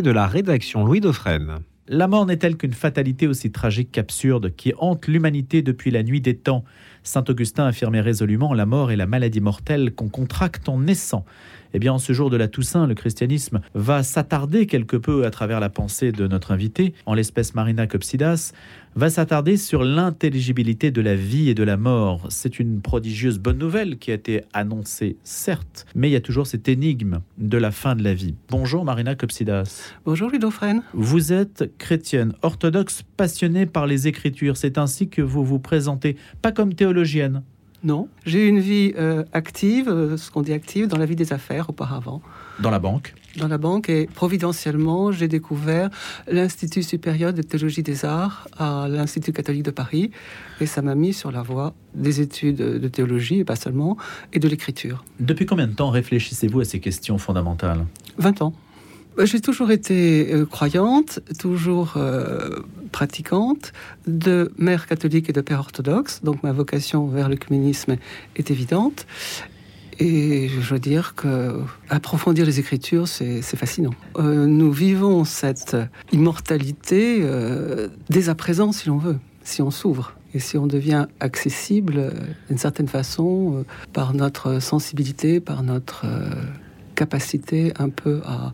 de la rédaction Louis Dauphren. La mort n'est-elle qu'une fatalité aussi tragique qu'absurde qui hante l'humanité depuis la nuit des temps? Saint Augustin affirmait résolument la mort est la maladie mortelle qu'on contracte en naissant. Eh bien, en ce jour de la Toussaint, le christianisme va s'attarder quelque peu à travers la pensée de notre invité, en l'espèce Marina Copsidas, va s'attarder sur l'intelligibilité de la vie et de la mort. C'est une prodigieuse bonne nouvelle qui a été annoncée, certes, mais il y a toujours cette énigme de la fin de la vie. Bonjour Marina Copsidas. Bonjour Ludofren. Vous êtes chrétienne, orthodoxe, passionnée par les Écritures. C'est ainsi que vous vous présentez, pas comme théologienne, non, j'ai eu une vie euh, active, euh, ce qu'on dit active, dans la vie des affaires auparavant. Dans la banque Dans la banque et providentiellement, j'ai découvert l'Institut supérieur de théologie des arts à l'Institut catholique de Paris et ça m'a mis sur la voie des études de théologie et pas seulement, et de l'écriture. Depuis combien de temps réfléchissez-vous à ces questions fondamentales? 20 ans. Bah, j'ai toujours été euh, croyante, toujours euh, pratiquante, de mère catholique et de père orthodoxe, donc ma vocation vers l'œcuménisme est évidente. Et je veux dire que approfondir les Écritures, c'est fascinant. Euh, nous vivons cette immortalité dès à présent, si l'on veut, si on s'ouvre et si on devient accessible d'une certaine façon par notre sensibilité, par notre capacité un peu à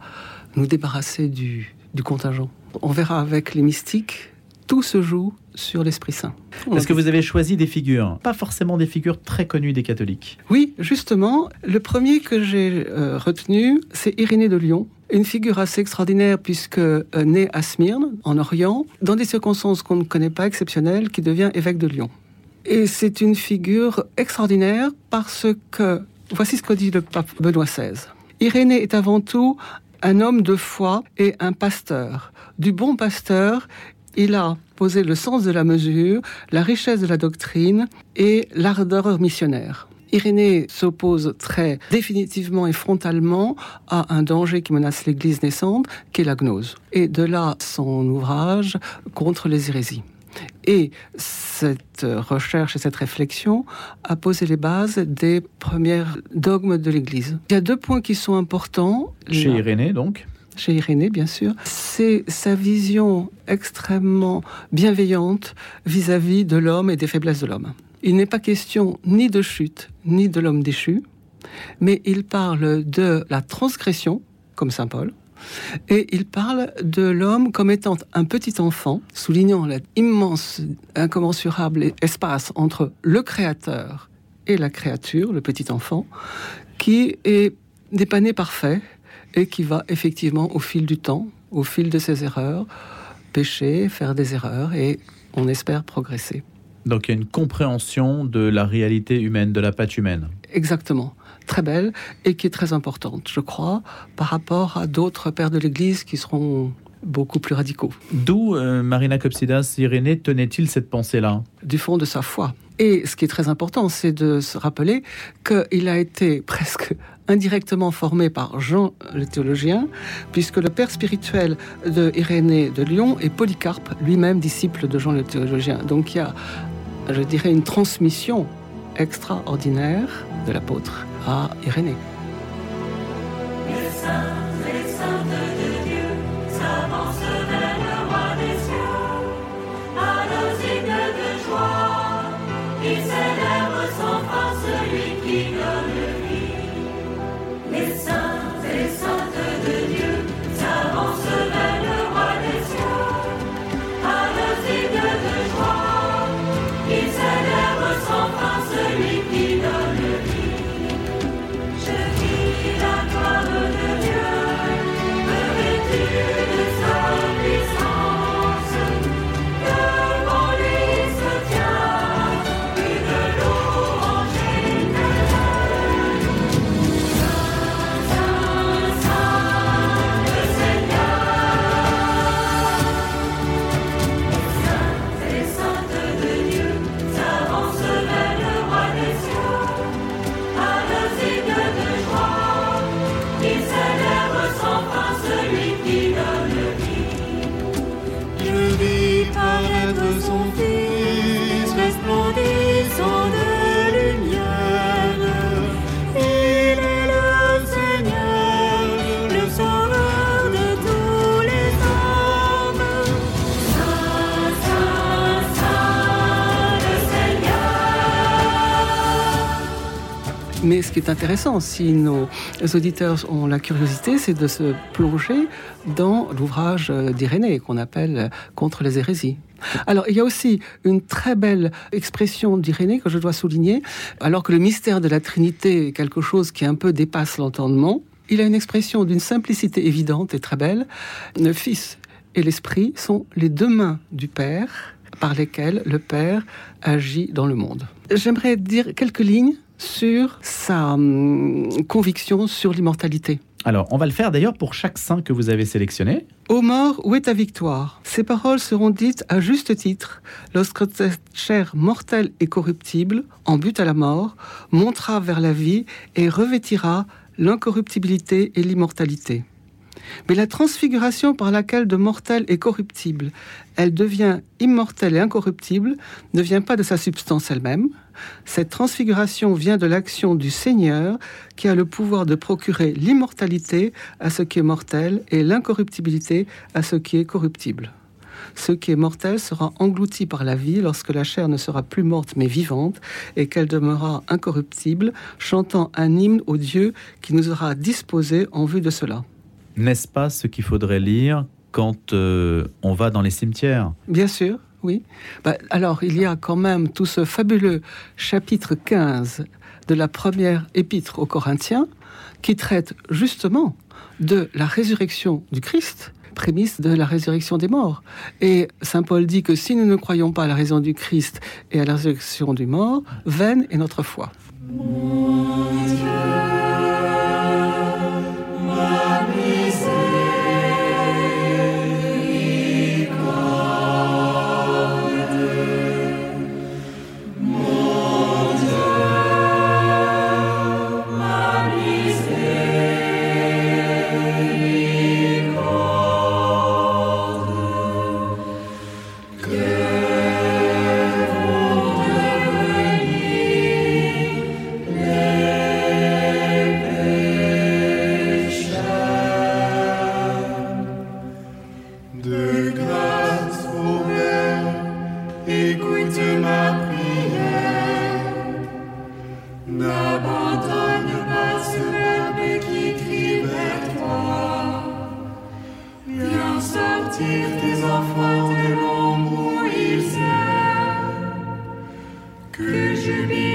nous débarrasser du, contingent. On verra avec les mystiques, tout se joue sur l'Esprit Saint. Est-ce que vous avez choisi des figures, pas forcément des figures très connues des catholiques? Oui, justement, le premier que j'ai euh, retenu, c'est Irénée de Lyon, une figure assez extraordinaire puisque euh, née à Smyrne, en Orient, dans des circonstances qu'on ne connaît pas exceptionnelles, qui devient évêque de Lyon. Et c'est une figure extraordinaire parce que, voici ce que dit le pape Benoît XVI. Irénée est avant tout un homme de foi et un pasteur. Du bon pasteur, il a posé le sens de la mesure, la richesse de la doctrine et l'ardeur missionnaire. Irénée s'oppose très définitivement et frontalement à un danger qui menace l'Église naissante, qui est la gnose. Et de là son ouvrage contre les hérésies. Et cette recherche et cette réflexion a posé les bases des premières dogmes de l'Église. Il y a deux points qui sont importants. Chez Irénée, donc chez Irénée, bien sûr, c'est sa vision extrêmement bienveillante vis-à-vis de l'homme et des faiblesses de l'homme. Il n'est pas question ni de chute, ni de l'homme déchu, mais il parle de la transgression, comme Saint Paul, et il parle de l'homme comme étant un petit enfant, soulignant l'immense, incommensurable espace entre le créateur et la créature, le petit enfant, qui est dépanné parfait et qui va effectivement au fil du temps, au fil de ses erreurs, pécher, faire des erreurs et on espère progresser. Donc il y a une compréhension de la réalité humaine, de la patte humaine. Exactement très belle et qui est très importante, je crois, par rapport à d'autres pères de l'Église qui seront beaucoup plus radicaux. D'où euh, Marina Copsidas, Irénée, tenait-il cette pensée-là? Du fond de sa foi. Et ce qui est très important, c'est de se rappeler qu'il a été presque indirectement formé par Jean le théologien, puisque le père spirituel de Irénée de Lyon est Polycarpe, lui-même disciple de Jean le théologien. Donc il y a, je dirais, une transmission extraordinaire de l'apôtre à Irénée. Celui qui est intéressant, si nos auditeurs ont la curiosité, c'est de se plonger dans l'ouvrage d'Irénée qu'on appelle Contre les hérésies. Alors, il y a aussi une très belle expression d'Irénée que je dois souligner. Alors que le mystère de la Trinité est quelque chose qui un peu dépasse l'entendement, il a une expression d'une simplicité évidente et très belle. Le Fils et l'Esprit sont les deux mains du Père par lesquelles le Père agit dans le monde. J'aimerais dire quelques lignes sur sa hum, conviction sur l'immortalité. Alors, on va le faire d'ailleurs pour chaque saint que vous avez sélectionné. Ô mort, où est ta victoire Ces paroles seront dites à juste titre lorsque cette chair mortelle et corruptible, en but à la mort, montera vers la vie et revêtira l'incorruptibilité et l'immortalité. Mais la transfiguration par laquelle de mortel est corruptible, elle devient immortelle et incorruptible, ne vient pas de sa substance elle-même. Cette transfiguration vient de l'action du Seigneur qui a le pouvoir de procurer l'immortalité à ce qui est mortel et l'incorruptibilité à ce qui est corruptible. Ce qui est mortel sera englouti par la vie lorsque la chair ne sera plus morte mais vivante et qu'elle demeurera incorruptible, chantant un hymne au Dieu qui nous aura disposé en vue de cela. N'est-ce pas ce qu'il faudrait lire quand euh, on va dans les cimetières? Bien sûr, oui. Bah, alors, il y a quand même tout ce fabuleux chapitre 15 de la première épître aux Corinthiens qui traite justement de la résurrection du Christ prémisse de la résurrection des morts. Et Saint Paul dit que si nous ne croyons pas à la raison du Christ et à la résurrection du mort, vaine est notre foi. N'abandonne pas ce verbe qui crie vers toi. Viens sortir tes enfants de l'ombre où ils errent. Que jubile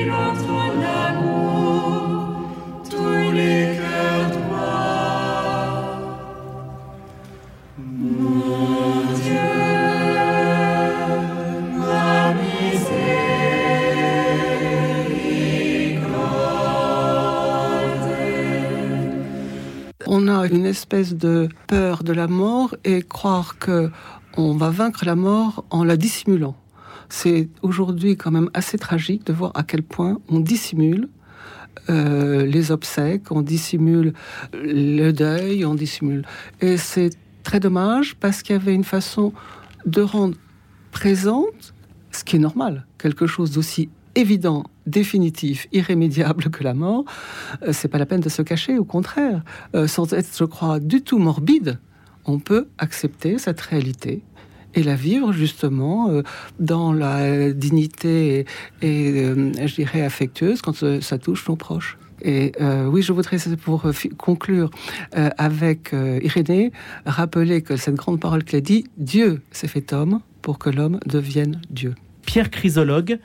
une espèce de peur de la mort et croire que on va vaincre la mort en la dissimulant. C'est aujourd'hui quand même assez tragique de voir à quel point on dissimule euh, les obsèques, on dissimule le deuil, on dissimule. Et c'est très dommage parce qu'il y avait une façon de rendre présente ce qui est normal, quelque chose d'aussi évident, définitif, irrémédiable que la mort, euh, c'est pas la peine de se cacher, au contraire. Euh, sans être, je crois, du tout morbide, on peut accepter cette réalité et la vivre justement euh, dans la dignité et, je dirais affectueuse quand ça touche nos proches. Et oui, je voudrais, pour conclure avec Irénée, rappeler que cette grande parole qu'elle dit, Dieu s'est fait homme pour que l'homme devienne Dieu. Pierre Chrysologue,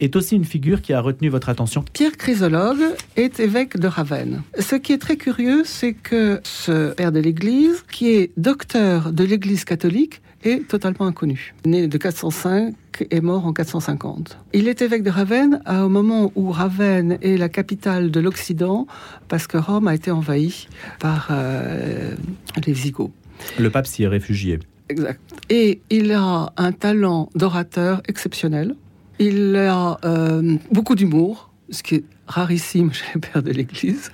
est aussi une figure qui a retenu votre attention. Pierre Chrysologue est évêque de Ravenne. Ce qui est très curieux, c'est que ce père de l'Église, qui est docteur de l'Église catholique, est totalement inconnu. Né de 405 et mort en 450. Il est évêque de Ravenne au moment où Ravenne est la capitale de l'Occident parce que Rome a été envahie par euh, les Visigoths. Le pape s'y est réfugié. Exact. Et il a un talent d'orateur exceptionnel. Il a euh, beaucoup d'humour, ce qui est rarissime chez les pères de l'Église.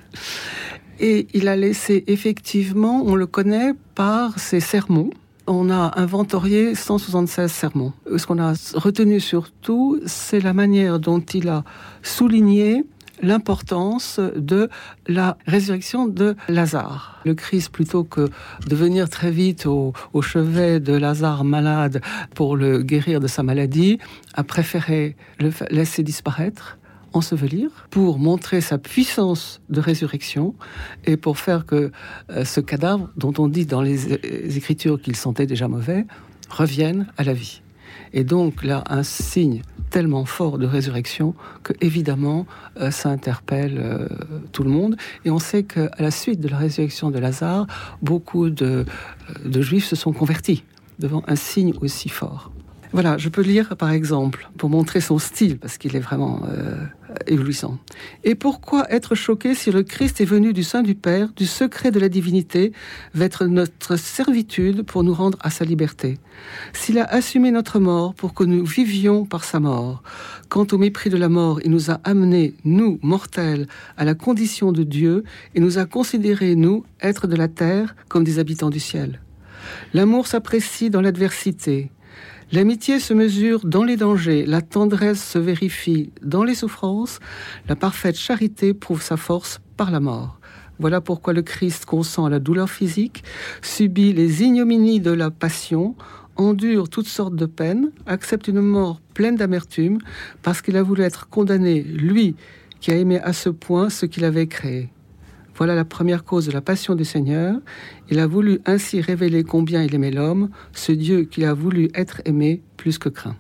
Et il a laissé effectivement, on le connaît par ses sermons. On a inventorié 176 sermons. Ce qu'on a retenu surtout, c'est la manière dont il a souligné l'importance de la résurrection de Lazare. Le Christ, plutôt que de venir très vite au, chevet de Lazare malade pour le guérir de sa maladie, a préféré le laisser disparaître ensevelir pour montrer sa puissance de résurrection et pour faire que euh, ce cadavre, dont on dit dans les, Écritures qu'il sentait déjà mauvais, revienne à la vie. Et donc là, un signe tellement fort de résurrection que évidemment euh, ça interpelle euh, tout le monde. Et on sait qu'à la suite de la résurrection de Lazare, beaucoup de, de juifs se sont convertis devant un signe aussi fort. Voilà, je peux lire par exemple pour montrer son style parce qu'il est vraiment euh, éblouissant. Et pourquoi être choqué si le Christ est venu du sein du Père, du secret de la divinité, être notre servitude pour nous rendre à sa liberté? S'il a assumé notre mort pour que nous vivions par sa mort, quant au mépris de la mort, il nous a amenés, nous, mortels, à la condition de Dieu et nous a considérés, nous, êtres de la terre, comme des habitants du ciel. L'amour s'apprécie dans l'adversité. L'amitié se mesure dans les dangers, la tendresse se vérifie dans les souffrances, la parfaite charité prouve sa force par la mort. Voilà pourquoi le Christ consent la douleur physique, subit les ignominies de la passion, endure toutes sortes de peines, accepte une mort pleine d'amertume, parce qu'il a voulu être condamné, lui qui a aimé à ce point ce qu'il avait créé. Voilà la première cause de la passion du Seigneur. Il a voulu ainsi révéler combien il aimait l'homme, ce Dieu qu'il a voulu être aimé plus que craint.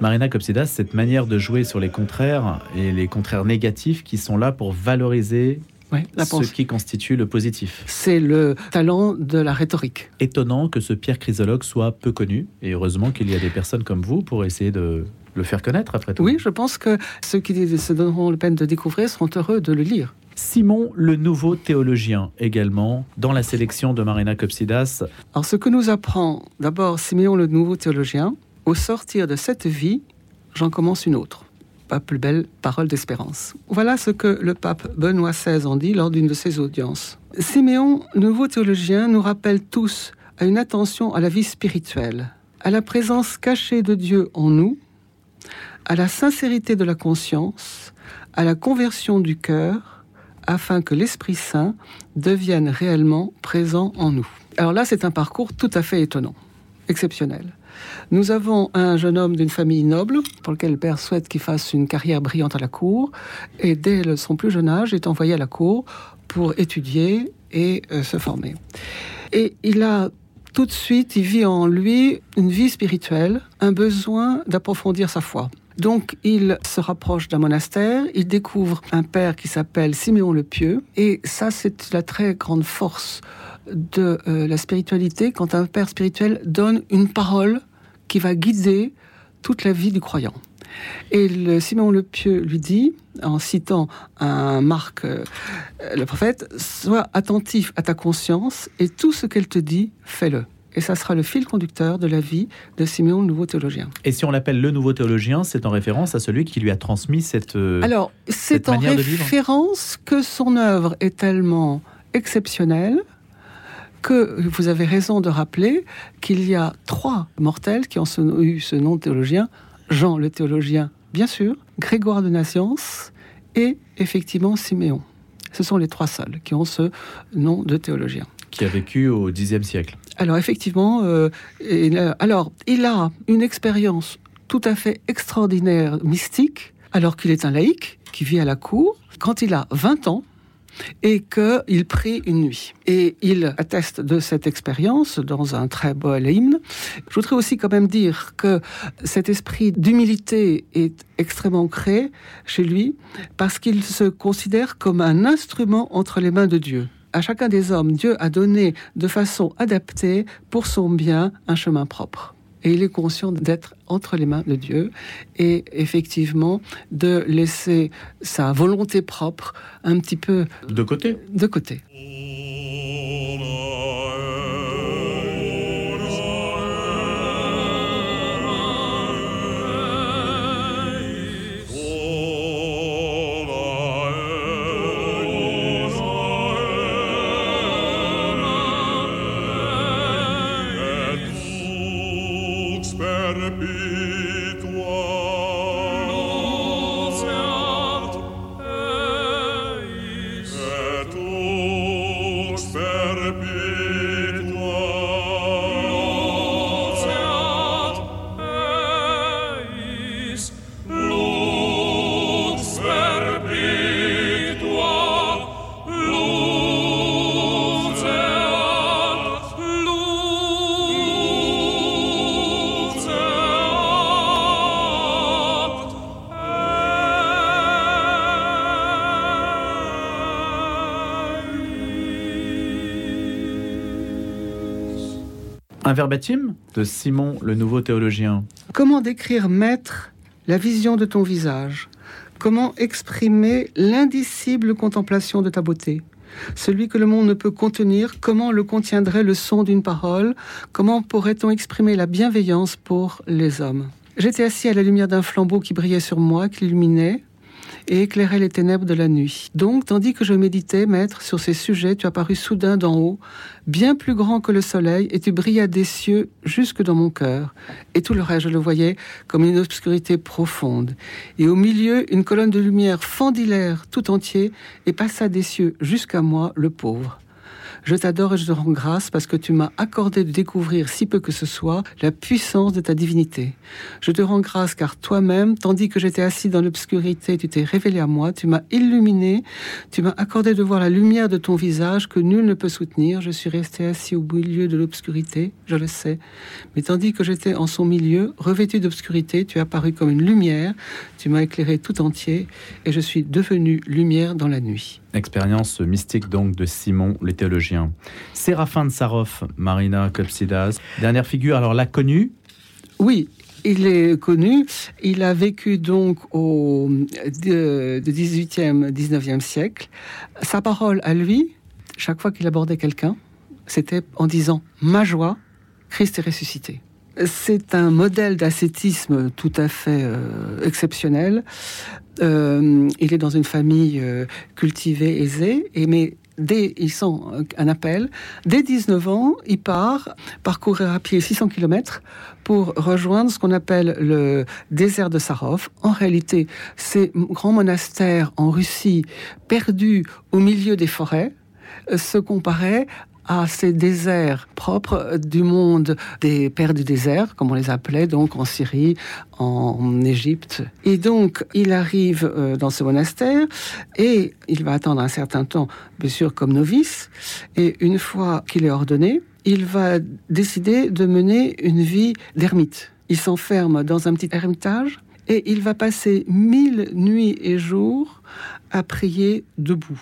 Marina Copsidas, cette manière de jouer sur les contraires et les contraires négatifs qui sont là pour valoriser ce qui constitue le positif. C'est le talent de la rhétorique. Étonnant que ce Pierre Chrysologue soit peu connu, et heureusement qu'il y a des personnes comme vous pour essayer de le faire connaître après tout. Oui, je pense que ceux qui se donneront la peine de découvrir seront heureux de le lire. Simon, le nouveau théologien, également, dans la sélection de Marina Copsidas. Alors, ce que nous apprend d'abord Simon, le nouveau théologien, au sortir de cette vie, j'en commence une autre pas plus belle parole d'espérance. Voilà ce que le pape Benoît XVI en dit lors d'une de ses audiences. Siméon, nouveau théologien, nous rappelle tous à une attention à la vie spirituelle, à la présence cachée de Dieu en nous, à la sincérité de la conscience, à la conversion du cœur, afin que l'Esprit Saint devienne réellement présent en nous. Alors là, c'est un parcours tout à fait étonnant, exceptionnel. Nous avons un jeune homme d'une famille noble, pour lequel le père souhaite qu'il fasse une carrière brillante à la cour, et dès son plus jeune âge, est envoyé à la cour pour étudier et euh, se former. Et il a tout de suite, il vit en lui une vie spirituelle, un besoin d'approfondir sa foi. Donc il se rapproche d'un monastère, il découvre un père qui s'appelle Siméon le Pieux, et ça c'est la très grande force de euh, la spiritualité quand un père spirituel donne une parole qui va guider toute la vie du croyant. Et le Simon le Pieux lui dit, en citant un Marc, euh, le prophète, sois attentif à ta conscience et tout ce qu'elle te dit, fais-le. Et ça sera le fil conducteur de la vie de Siméon, le nouveau théologien. Et si on l'appelle le nouveau théologien, c'est en référence à celui qui lui a transmis cette. Euh, Alors, c'est en référence que son œuvre est tellement exceptionnelle que vous avez raison de rappeler qu'il y a trois mortels qui ont eu ce nom de théologien. Jean le théologien, bien sûr, Grégoire de Naziance et effectivement Siméon. Ce sont les trois seuls qui ont ce nom de théologien. Qui a vécu au Xe siècle. Alors effectivement, euh, alors il a une expérience tout à fait extraordinaire, mystique, alors qu'il est un laïc qui vit à la cour. Quand il a 20 ans, et qu'il prie une nuit. Et il atteste de cette expérience dans un très beau hymne. Je voudrais aussi quand même dire que cet esprit d'humilité est extrêmement créé chez lui parce qu'il se considère comme un instrument entre les mains de Dieu. À chacun des hommes, Dieu a donné de façon adaptée pour son bien un chemin propre. Et il est conscient d'être entre les mains de Dieu et effectivement de laisser sa volonté propre un petit peu de côté. De côté. Verbatim de Simon, le nouveau théologien. Comment décrire, maître, la vision de ton visage? Comment exprimer l'indicible contemplation de ta beauté? Celui que le monde ne peut contenir, comment le contiendrait le son d'une parole? Comment pourrait-on exprimer la bienveillance pour les hommes? J'étais assis à la lumière d'un flambeau qui brillait sur moi, qui illuminait, et éclairait les ténèbres de la nuit. Donc, tandis que je méditais, maître, sur ces sujets, tu apparus soudain d'en haut, bien plus grand que le soleil, et tu brillas des cieux jusque dans mon cœur. Et tout le reste, je le voyais comme une obscurité profonde. Et au milieu, une colonne de lumière fendit l'air tout entier et passa des cieux jusqu'à moi, le pauvre. Je t'adore et je te rends grâce parce que tu m'as accordé de découvrir, si peu que ce soit, la puissance de ta divinité. Je te rends grâce car toi-même, tandis que j'étais assis dans l'obscurité, tu t'es révélé à moi, tu m'as illuminé, tu m'as accordé de voir la lumière de ton visage que nul ne peut soutenir. Je suis resté assis au milieu de l'obscurité, je le sais. Mais tandis que j'étais en son milieu, revêtu d'obscurité, tu es apparu comme une lumière, tu m'as éclairé tout entier et je suis devenu lumière dans la nuit. Expérience mystique donc de Simon, le théologien. Séraphin de Marina Kopsidas. Dernière figure, alors l'a connu Oui, il est connu. Il a vécu donc au 18e, 19e siècle. Sa parole à lui, chaque fois qu'il abordait quelqu'un, c'était en disant Ma joie, Christ est ressuscité. C'est un modèle d'ascétisme tout à fait euh, exceptionnel. Euh, il est dans une famille euh, cultivée, aisée, et mais dès, il sent un appel. Dès 19 ans, il part parcourir à pied 600 km pour rejoindre ce qu'on appelle le désert de Sarov. En réalité, ces grands monastères en Russie, perdus au milieu des forêts, se comparaient à ces déserts propres du monde des pères du désert, comme on les appelait, donc en Syrie, en Égypte. Et donc, il arrive euh, dans ce monastère et il va attendre un certain temps, bien sûr, comme novice. Et une fois qu'il est ordonné, il va décider de mener une vie d'ermite. Il s'enferme dans un petit ermitage et il va passer mille nuits et jours à prier debout.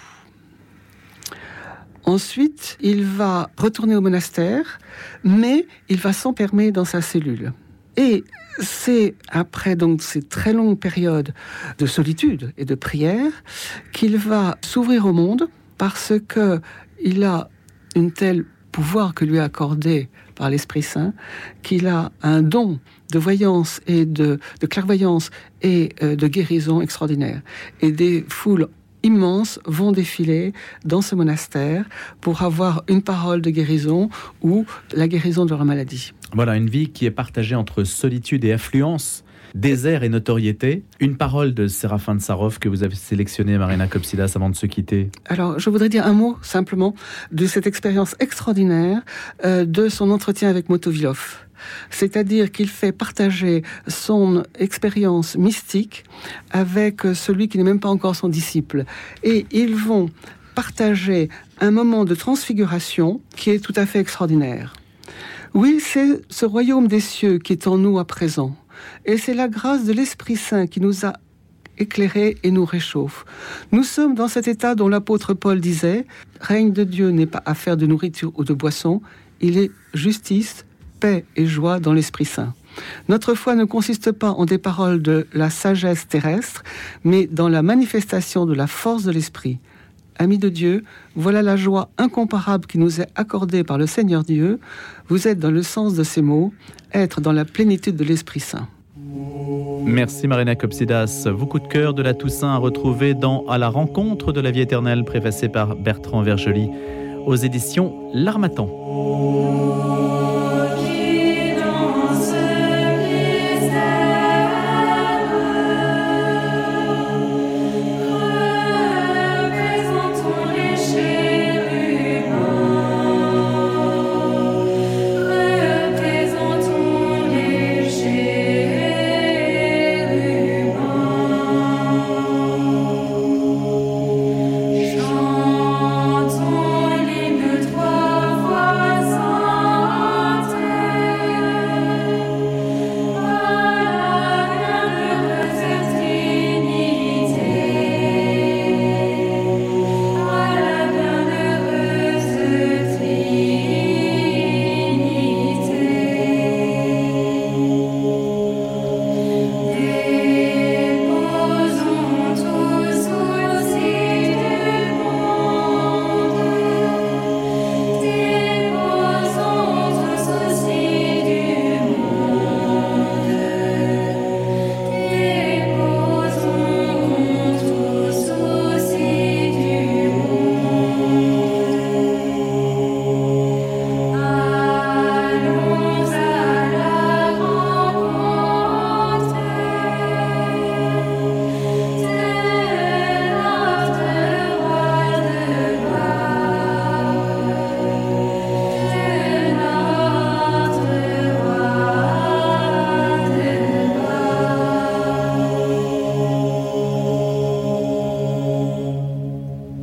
Ensuite, il va retourner au monastère, mais il va s'enfermer dans sa cellule. Et c'est après donc ces très longues périodes de solitude et de prière qu'il va s'ouvrir au monde parce que il a une telle pouvoir que lui a accordé par l'Esprit Saint, qu'il a un don de voyance et de, clairvoyance et euh, de guérison extraordinaire. Et des foules immenses vont défiler dans ce monastère pour avoir une parole de guérison ou la guérison de leur maladie. Voilà, une vie qui est partagée entre solitude et affluence désert et notoriété. Une parole de Séraphin de Sarov que vous avez sélectionné, Marina Kopsidas, avant de se quitter. Alors, je voudrais dire un mot simplement de cette expérience extraordinaire euh, de son entretien avec Motovilov c'est-à-dire qu'il fait partager son expérience mystique avec celui qui n'est même pas encore son disciple. Et ils vont partager un moment de transfiguration qui est tout à fait extraordinaire. Oui, c'est ce royaume des cieux qui est en nous à présent. Et c'est la grâce de l'Esprit Saint qui nous a éclairés et nous réchauffe. Nous sommes dans cet état dont l'apôtre Paul disait, règne de Dieu n'est pas affaire de nourriture ou de boisson, il est justice, paix et joie dans l'Esprit Saint. Notre foi ne consiste pas en des paroles de la sagesse terrestre, mais dans la manifestation de la force de l'Esprit. Amis de Dieu, voilà la joie incomparable qui nous est accordée par le Seigneur Dieu. Vous êtes dans le sens de ces mots, être dans la plénitude de l'Esprit Saint. Merci Marina Copsidas. Vos coups de cœur de la Toussaint à retrouver dans À la rencontre de la vie éternelle, préfacé par Bertrand Vergely aux éditions L'Armatan.